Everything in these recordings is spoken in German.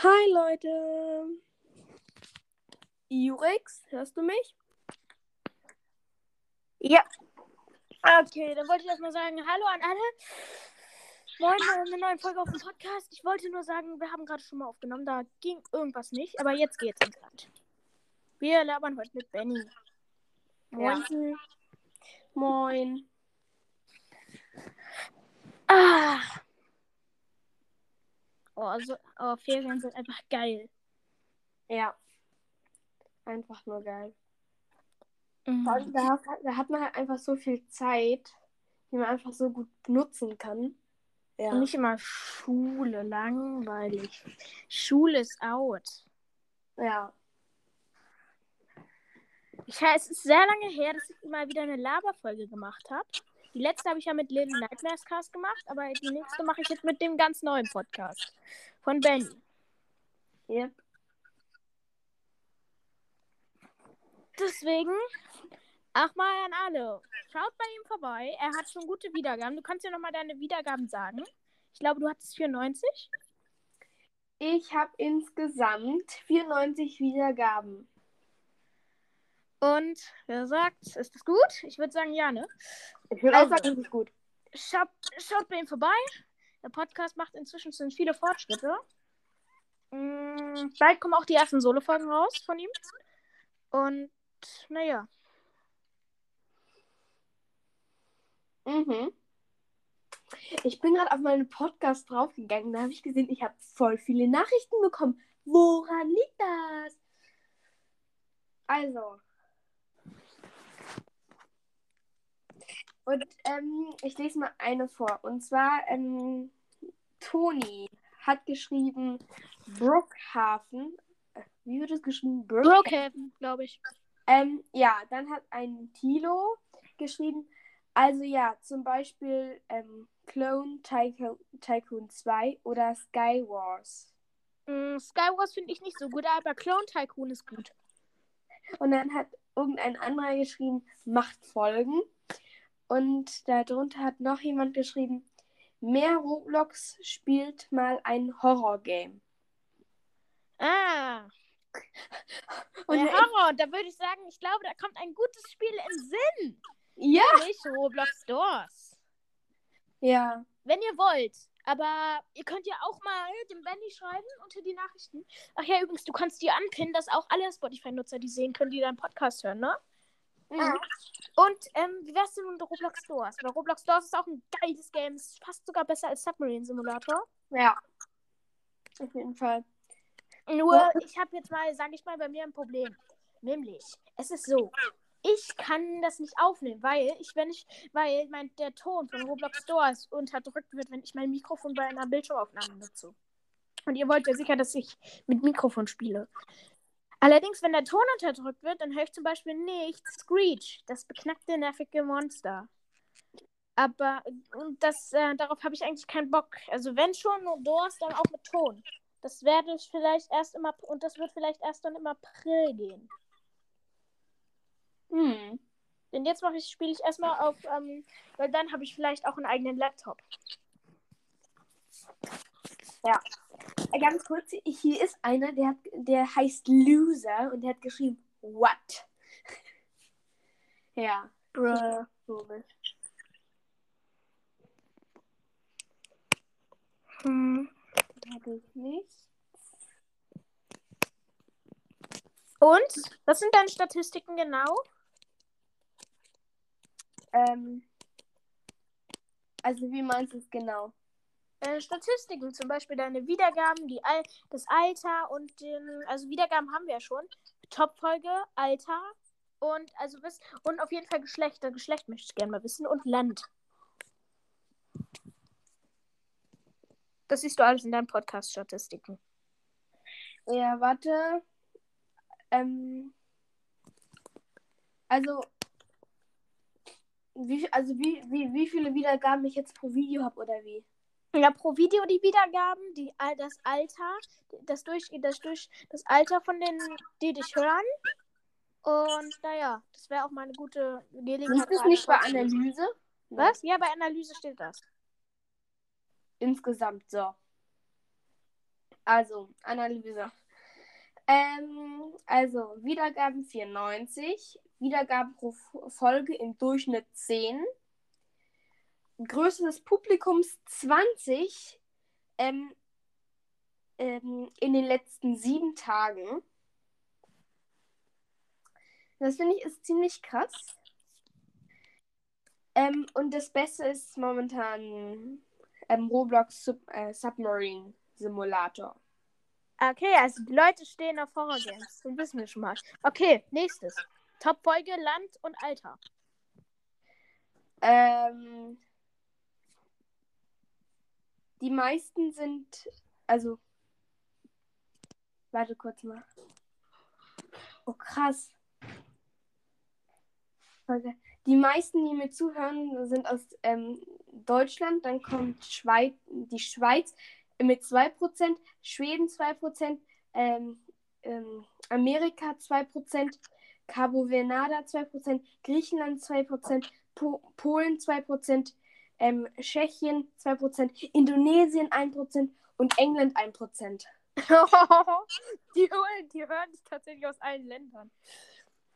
Hi Leute. Jurex, hörst du mich? Ja. Okay, dann wollte ich erstmal sagen, hallo an alle. Moin, bei einer neuen Folge auf dem Podcast. Ich wollte nur sagen, wir haben gerade schon mal aufgenommen, da ging irgendwas nicht, aber jetzt geht's entspannt. Wir labern heute mit Benny. Moin. Moin. Ah. Oh, so, oh, Ferien sind einfach geil. Ja. Einfach nur geil. Mhm. Da, hat- da hat man halt einfach so viel Zeit, die man einfach so gut nutzen kann. Ja. Und nicht immer Schule, langweilig. Schule ist out. ja. Ich, es ist sehr lange her, dass ich mal wieder eine Laberfolge gemacht habe. Die letzte habe ich ja mit Little Nightmares Cast gemacht, aber die nächste mache ich jetzt mit dem ganz neuen Podcast von Benny. Yep. Deswegen, ach mal an alle, schaut bei ihm vorbei. Er hat schon gute Wiedergaben. Du kannst ja nochmal deine Wiedergaben sagen. Ich glaube, du hattest 94. Ich habe insgesamt 94 Wiedergaben. Und wer sagt, ist das gut? Ich würde sagen, ja, ne? Ich würde Also. auch sagen, das ist gut. Schaut, schaut bei ihm vorbei. Der Podcast macht inzwischen schon viele Fortschritte. Mm, bald kommen auch die ersten Solo-Folgen raus von ihm. Und naja. Mhm. Ich bin gerade auf meinen Podcast draufgegangen. Da habe ich gesehen, ich habe voll viele Nachrichten bekommen. Woran liegt das? Also. Und ähm, ich lese mal eine vor. Und zwar, ähm, Toni hat geschrieben Brookhaven. Äh, Wie wird es geschrieben? Brookhaven. Brookhaven, glaube ich. Ähm, ja, dann hat ein Tilo geschrieben, also ja, zum Beispiel ähm, Clone Tycoon, Tycoon 2 oder Sky Wars. Mm, Skywars finde ich nicht so gut, aber Clone Tycoon ist gut. Und dann hat irgendein anderer geschrieben, macht Folgen. Und darunter hat noch jemand geschrieben, mehr Roblox spielt mal ein Horror-Game. Ah, Und der Horror. Da würde ich sagen, ich glaube, da kommt ein gutes Spiel in Sinn. ja, Nicht Roblox Doors. ja, Wenn ihr wollt. Aber ihr könnt ja auch mal dem Benny schreiben unter die Nachrichten. Ach ja, übrigens, du kannst die anpinnen, dass auch alle Spotify-Nutzer die sehen können, die deinen Podcast hören, ne? Mhm. Und ähm, wie wär's denn mit Roblox Doors? Weil Roblox Doors ist auch ein geiles Game. Ist fast sogar besser als Submarine Simulator. ja, auf jeden Fall. Nur, Ja. ich habe jetzt mal, sage ich mal, bei mir ein Problem. Nämlich, es ist so. Ich kann das nicht aufnehmen, weil ich, wenn ich, weil mein, der Ton von Roblox Doors unterdrückt wird, wenn ich mein Mikrofon bei einer Bildschirmaufnahme nutze. Und ihr wollt ja sicher, dass ich mit Mikrofon spiele. Allerdings, wenn der Ton unterdrückt wird, dann höre ich zum Beispiel nicht Screech, das beknackte, nervige Monster. Aber und das, äh, darauf habe ich eigentlich keinen Bock. Also wenn schon nur Doors, dann auch mit Ton. Das werde ich vielleicht erst im April, und das wird vielleicht erst dann im April gehen. Hm. Denn jetzt mache ich, spiele ich erstmal auf, ähm, weil dann habe ich vielleicht auch einen eigenen Laptop. Äh, Ganz kurz, hier ist einer, der, hat, der heißt Loser und der hat geschrieben, what? ja, Bruh. komisch. Hm. Habe ich nicht. Und? Was sind deine Statistiken genau? Ähm, also wie meinst du es genau? Deine Statistiken, zum Beispiel deine Wiedergaben, die Al das Alter und den, also Wiedergaben haben wir ja schon. Topfolge, Alter und also bis und auf jeden Fall Geschlechter. Geschlecht möchte ich gerne mal wissen und Land. Das siehst du alles in deinen Podcast-Statistiken. Ja, warte. Ähm, also, wie, also wie, wie, wie viele Wiedergaben ich jetzt pro Video habe oder wie? Ja, pro Video die Wiedergaben, die, das Alter, das durch, das durch das Alter von denen, die dich hören. Und naja, das wäre auch mal eine gute Gelegenheit. Ist das nicht bei. Analyse? Was? Ja, bei Analyse steht das. Insgesamt so. Also, Analyse. Ähm, also, Wiedergaben 94, Wiedergaben pro Folge im Durchschnitt 10, Größe des Publikums 20 ähm, ähm, in den letzten sieben Tagen. Das finde ich ist ziemlich krass. Ähm, und das Beste ist momentan ähm, Roblox Sub äh, Submarine Simulator. Okay, also die Leute stehen auf Horror Games. Das wissen wir schon mal. Okay, nächstes. Top-Folge, Land und Alter. Ähm, die meisten sind, also, warte kurz mal. Oh, krass. Die meisten, die mir zuhören, sind aus ähm, Deutschland. Dann kommt Schweiz, die Schweiz mit 2%, Schweden 2%, ähm, ähm, Amerika 2%, Cabo Vernada 2%, Griechenland 2%, po Polen 2%, ähm, Tschechien 2%, Indonesien 1% und England 1%. die, die hören dich tatsächlich aus allen Ländern.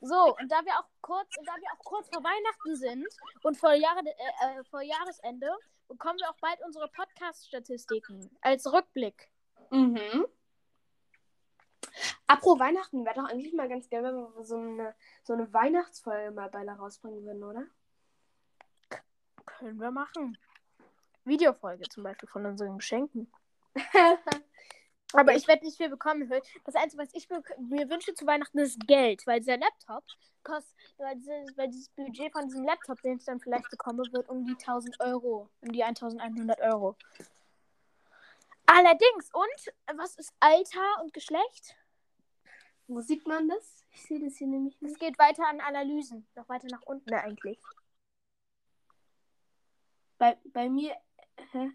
So, und da wir auch kurz, da wir auch kurz vor Weihnachten sind und vor, Jahre, äh, äh, vor Jahresende, bekommen wir auch bald unsere Podcast-Statistiken als Rückblick. Mhm. Apro Weihnachten wäre doch eigentlich mal ganz geil, wenn wir so eine, so eine Weihnachtsfolge mal beide rausbringen würden, oder? Können wir machen. Videofolge zum Beispiel von unseren Geschenken. Aber ich werde nicht viel bekommen. Das Einzige, was ich mir wünsche zu Weihnachten, ist Geld, weil dieser Laptop kostet, weil dieses, weil dieses Budget von diesem Laptop, den ich dann vielleicht bekomme, wird um die 1000 Euro, um die 1100 Euro. Allerdings, und was ist Alter und Geschlecht? Wo sieht man das? Ich sehe das hier nämlich Es nicht. geht weiter an Analysen, noch weiter nach unten eigentlich. Bei, bei mir. Hä?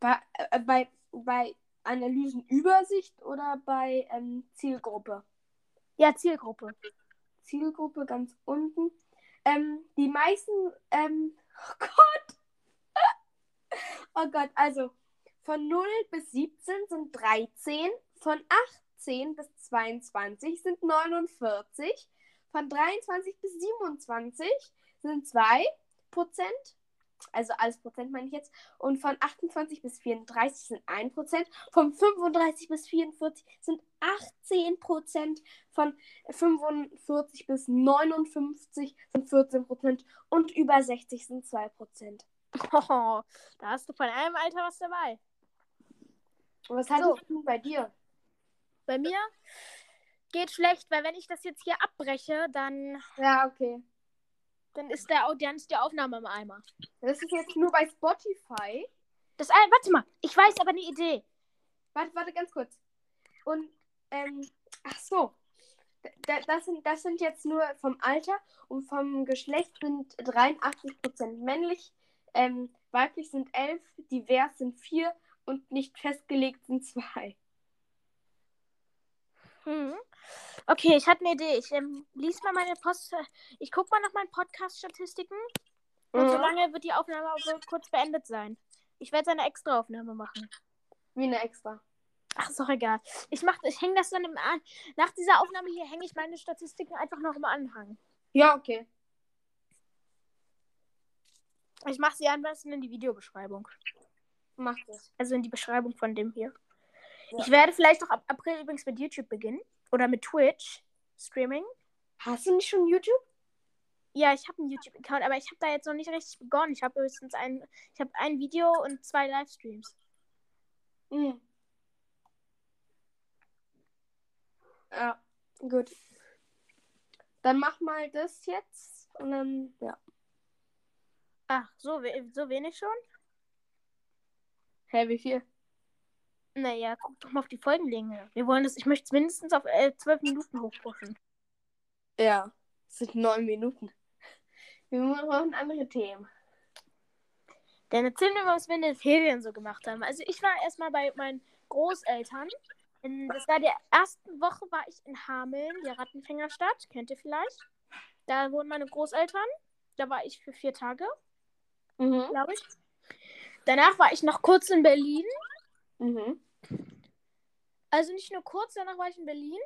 Bei, äh, bei, bei Analysenübersicht oder bei ähm, Zielgruppe? Ja, Zielgruppe. Zielgruppe ganz unten. Ähm, die meisten, ähm, oh Gott. oh Gott, also von 0 bis 17 sind 13, von 18 bis 22 sind 49, von 23 bis 27 sind 2 Prozent, also alles Prozent meine ich jetzt, und von 28 bis 34 sind 1 Prozent, von 35 bis 44 sind 18 Prozent, von 45 bis 59 sind 14 Prozent und über 60 sind 2 Prozent. Oh, da hast du von allem Alter was dabei. Und was hattest du bei dir? Bei mir geht schlecht, weil wenn ich das jetzt hier abbreche, dann, Ja, okay. dann, ist, der, dann ist die Aufnahme im Eimer. Das ist jetzt nur bei Spotify. Das, Ei- warte mal, ich weiß aber eine Idee. Warte, warte, ganz kurz. Und, ähm, ach so. Da, das, sind, das sind jetzt nur vom Alter und vom Geschlecht sind 83% männlich, ähm, weiblich sind 11, divers sind 4 und nicht festgelegt sind 2. Hm. Okay, ich hatte eine Idee. Ich ähm, lies mal meine Post. Ich guck mal nach meinen Podcast-Statistiken. Und Mhm. solange wird die Aufnahme auch so kurz beendet sein. Ich werde eine extra Aufnahme machen. Wie eine extra. Ach, ist doch egal. Ich mach, ich hänge das dann im An. Nach dieser Aufnahme hier hänge ich meine Statistiken einfach noch im Anhang. Ja, okay. Ich mache sie am besten in die Videobeschreibung. Mach das. Also in die Beschreibung von dem hier. Ja. Ich werde vielleicht auch ab April übrigens mit YouTube beginnen. Oder mit Twitch Streaming. Hast du nicht schon YouTube? Ja, ich habe einen YouTube-Account, aber ich habe da jetzt noch nicht richtig begonnen. Ich habe höchstens ein, ich habe ein Video und zwei Livestreams. Mhm. Ja, gut. Dann mach mal das jetzt und dann, ja. Ach, so, we so wenig schon? Hä, wie viel? Naja, guck doch mal auf die Folgenlänge. Wir wollen das, ich möchte es mindestens auf äh, 12 Minuten hochpushen. Ja, es sind neun Minuten. Wir brauchen andere Themen. Dann erzählen wir mal, was wir in den Ferien so gemacht haben. Also ich war erstmal bei meinen Großeltern. In, das war der ersten Woche war ich in Hameln, der Rattenfängerstadt. Kennt ihr vielleicht? Da wohnen meine Großeltern. Da war ich für vier Tage, Mhm. glaube ich. Danach war ich noch kurz in Berlin. Mhm. Also nicht nur kurz, danach war ich in Berlin.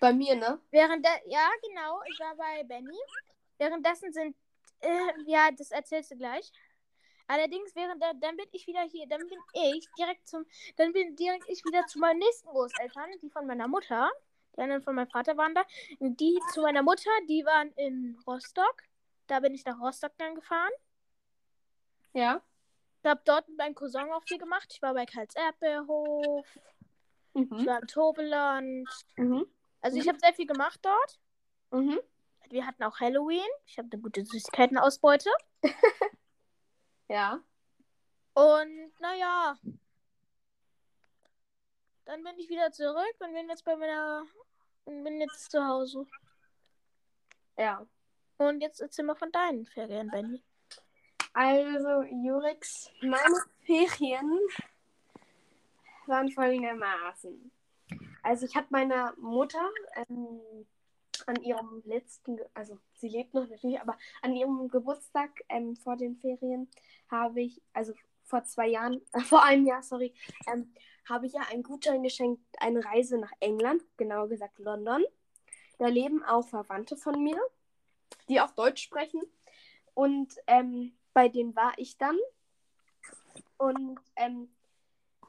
Bei mir, ne? Während der, ja, genau, ich war bei Benny. Währenddessen sind, äh, ja, das erzählst du gleich. Allerdings, während der, dann bin ich wieder hier, dann bin ich direkt zum, dann bin direkt ich wieder zu meinen nächsten Großeltern, die von meiner Mutter, die anderen von meinem Vater waren da, die zu meiner Mutter, die waren in Rostock. Da bin ich nach Rostock dann gefahren. Ja. Ich habe dort mit meinem Cousin auch viel gemacht. Ich war bei Karls Erdbeerhof, ich Mhm. war im Tobeland. Mhm. Also ich habe sehr viel gemacht dort. Mhm. Wir hatten auch Halloween. Ich habe eine gute Süßigkeitenausbeute. Ja. Und naja. Dann bin ich wieder zurück und bin jetzt bei meiner. Und bin jetzt zu Hause. Ja. Und jetzt erzähl mal von deinen Ferien, Benny. Also, Jurix, meine Ferien waren folgendermaßen. Also, ich habe meiner Mutter ähm, an ihrem letzten, also sie lebt noch natürlich, aber an ihrem Geburtstag ähm, vor den Ferien habe ich, also vor zwei Jahren, äh, vor einem Jahr, sorry, ähm, habe ich ja einen Gutschein geschenkt, eine Reise nach England, genauer gesagt London. Da leben auch Verwandte von mir, die auch Deutsch sprechen. Und ähm, bei denen war ich dann. Und ähm,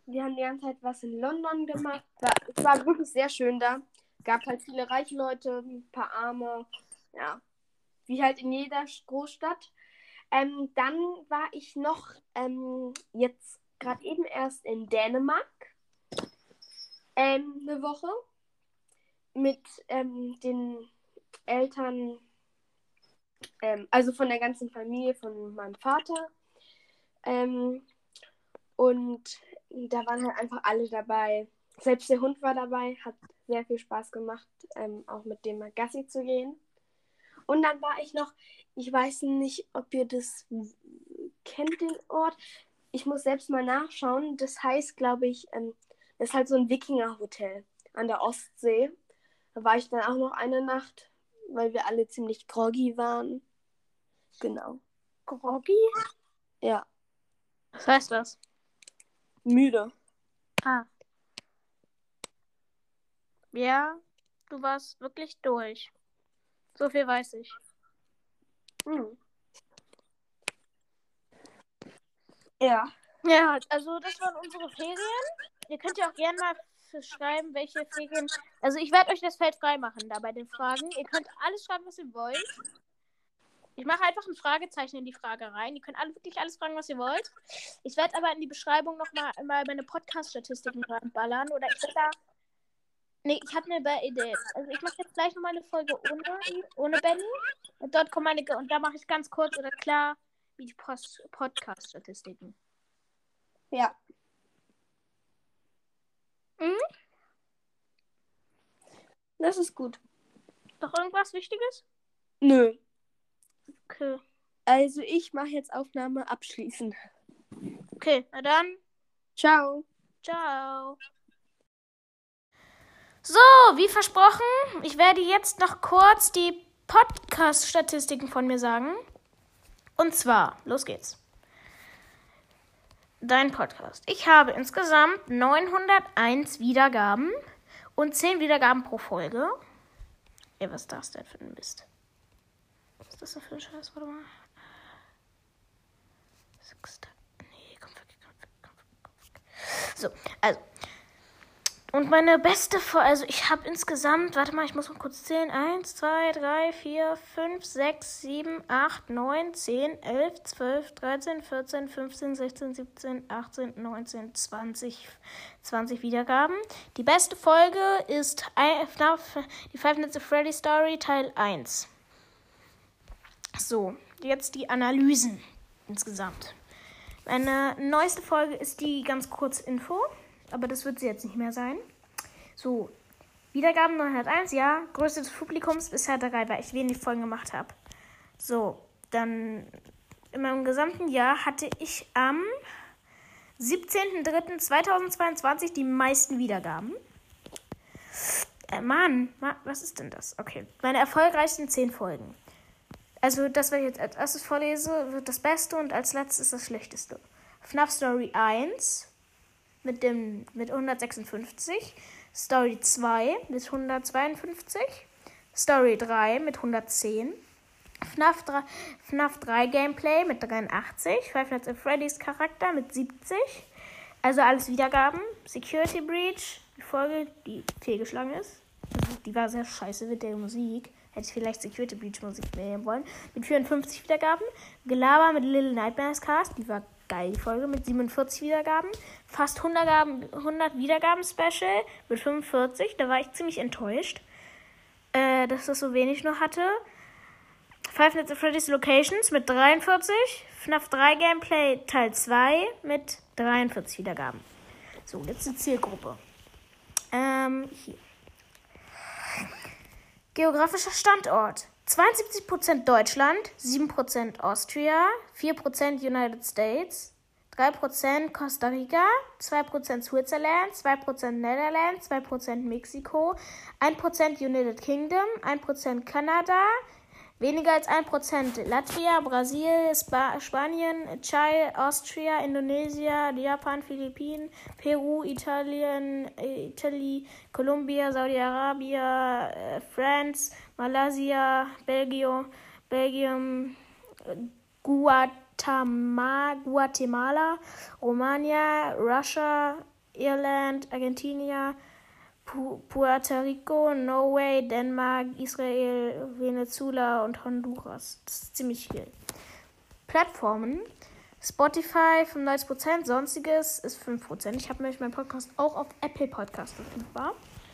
wir haben die ganze Zeit was in London gemacht. War, es war wirklich sehr schön da. Gab halt viele reiche Leute, ein paar Arme. Ja, wie halt in jeder Großstadt. Ähm, dann war ich noch ähm, jetzt gerade eben erst in Dänemark. Ähm, eine Woche. Mit ähm, den Eltern ähm, also von der ganzen Familie von meinem Vater. Ähm, und da waren halt einfach alle dabei. Selbst der Hund war dabei, hat sehr viel Spaß gemacht, ähm, auch mit dem mal Gassi zu gehen. Und dann war ich noch, ich weiß nicht, ob ihr das kennt, den Ort. Ich muss selbst mal nachschauen. Das heißt, glaube ich, ähm, das ist halt so ein Wikinger-Hotel an der Ostsee. Da war ich dann auch noch eine Nacht, weil wir alle ziemlich groggy waren. Genau. Groggy? Ja, Was heißt das? Müde. Ah. Ja, du warst wirklich durch. So viel weiß ich. Hm. Ja. Ja, also das waren unsere Ferien. Ihr könnt ja auch gerne mal schreiben, welche Ferien. Also ich werde euch das Feld freimachen da bei den Fragen. Ihr könnt alles schreiben, was ihr wollt. Ich mache einfach ein Fragezeichen in die Frage rein. Ihr könnt alle, wirklich alles fragen, was ihr wollt. Ich werde aber in die Beschreibung nochmal mal meine Podcast-Statistiken reinballern. Oder ich werde da. Nee, ich habe eine Idee. Also ich mache jetzt gleich nochmal eine Folge ohne, ohne Benny. Und dort kommen meine. Und da mache ich ganz kurz oder klar wie die Podcast-Statistiken. Ja. Mhm. Das ist gut. Noch irgendwas Wichtiges? Nö. Okay. Also ich mache jetzt Aufnahme abschließen. Okay, na dann. Ciao. Ciao. So, wie versprochen, ich werde jetzt noch kurz die Podcast-Statistiken von mir sagen. Und zwar, los geht's. Dein Podcast. Ich habe insgesamt 901 Wiedergaben und 10 Wiedergaben pro Folge. Ey, was ist das denn für ein Mist? Was ist das denn für ein Scheiß? Warte mal. Nee, komm komm komm komm. So, also. Und meine beste Folge, also ich habe insgesamt, warte mal, ich muss mal kurz zählen. 1, 2, 3, 4, 5, 6, 7, 8, 9, 10, 11, 12, 13, 14, 15, 16, 17, 18, 19, 20, 20 Wiedergaben. Die beste Folge ist die Five Nights at Freddy Story Teil 1. So, jetzt die Analysen insgesamt. Meine neueste Folge ist die ganz kurz Info, aber das wird sie jetzt nicht mehr sein. So, Wiedergaben 901, ja. Größte des Publikums bisher drei, weil ich wenig Folgen gemacht habe. So, dann in meinem gesamten Jahr hatte ich am 17.03.2022 die meisten Wiedergaben. Äh, Mann, Ma was ist denn das? Okay, meine erfolgreichsten 10 Folgen. Also das, was ich jetzt als erstes vorlese, wird das Beste und als letztes das Schlechteste. FNAF Story 1 mit, dem, mit 156. Story 2 mit 152. Story 3 mit 110. FNAF 3, FNAF 3 Gameplay mit 83. Five Nights at Freddy's Charakter mit 70. Also alles Wiedergaben. Security Breach, die Folge, die fehlgeschlagen ist. Also die war sehr scheiße mit der Musik. Hätte ich vielleicht Security Breach Musik nehmen wollen. Mit 54 Wiedergaben. Gelaber mit Little Nightmares Cast. Die war geil, die Folge. Mit 47 Wiedergaben. Fast 100, Gaben, 100 Wiedergaben Special. Mit 45. Da war ich ziemlich enttäuscht. Äh, dass das so wenig noch hatte. Five Nights at Freddy's Locations mit 43. FNAF 3 Gameplay Teil 2 mit 43 Wiedergaben. So, letzte Zielgruppe. Ähm, hier. Geografischer Standort. 72% Deutschland, 7% Austria, 4% United States, 3% Costa Rica, 2% Switzerland, 2% Netherlands, 2% Mexiko, 1% United Kingdom, 1% Kanada, Weniger als 1% Latvia, Brasil, Spa Spanien, Chile, Austria, Indonesien, Japan, Philippinen, Peru, Italien, Italy, Kolumbien, Saudi-Arabien, äh, France, Malaysia, Belgien, Belgium, Guatemala, Guatemala, Romania, Russia, Irland, Argentinien, Puerto Rico, Norway, Dänemark, Israel, Venezuela und Honduras. Das ist ziemlich viel. Plattformen. Spotify 95%, sonstiges ist 5%. Ich habe nämlich meinen Podcast auch auf Apple Podcast verfügbar.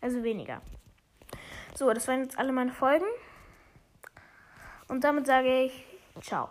Also weniger. So, das waren jetzt alle meine Folgen. Und damit sage ich Ciao.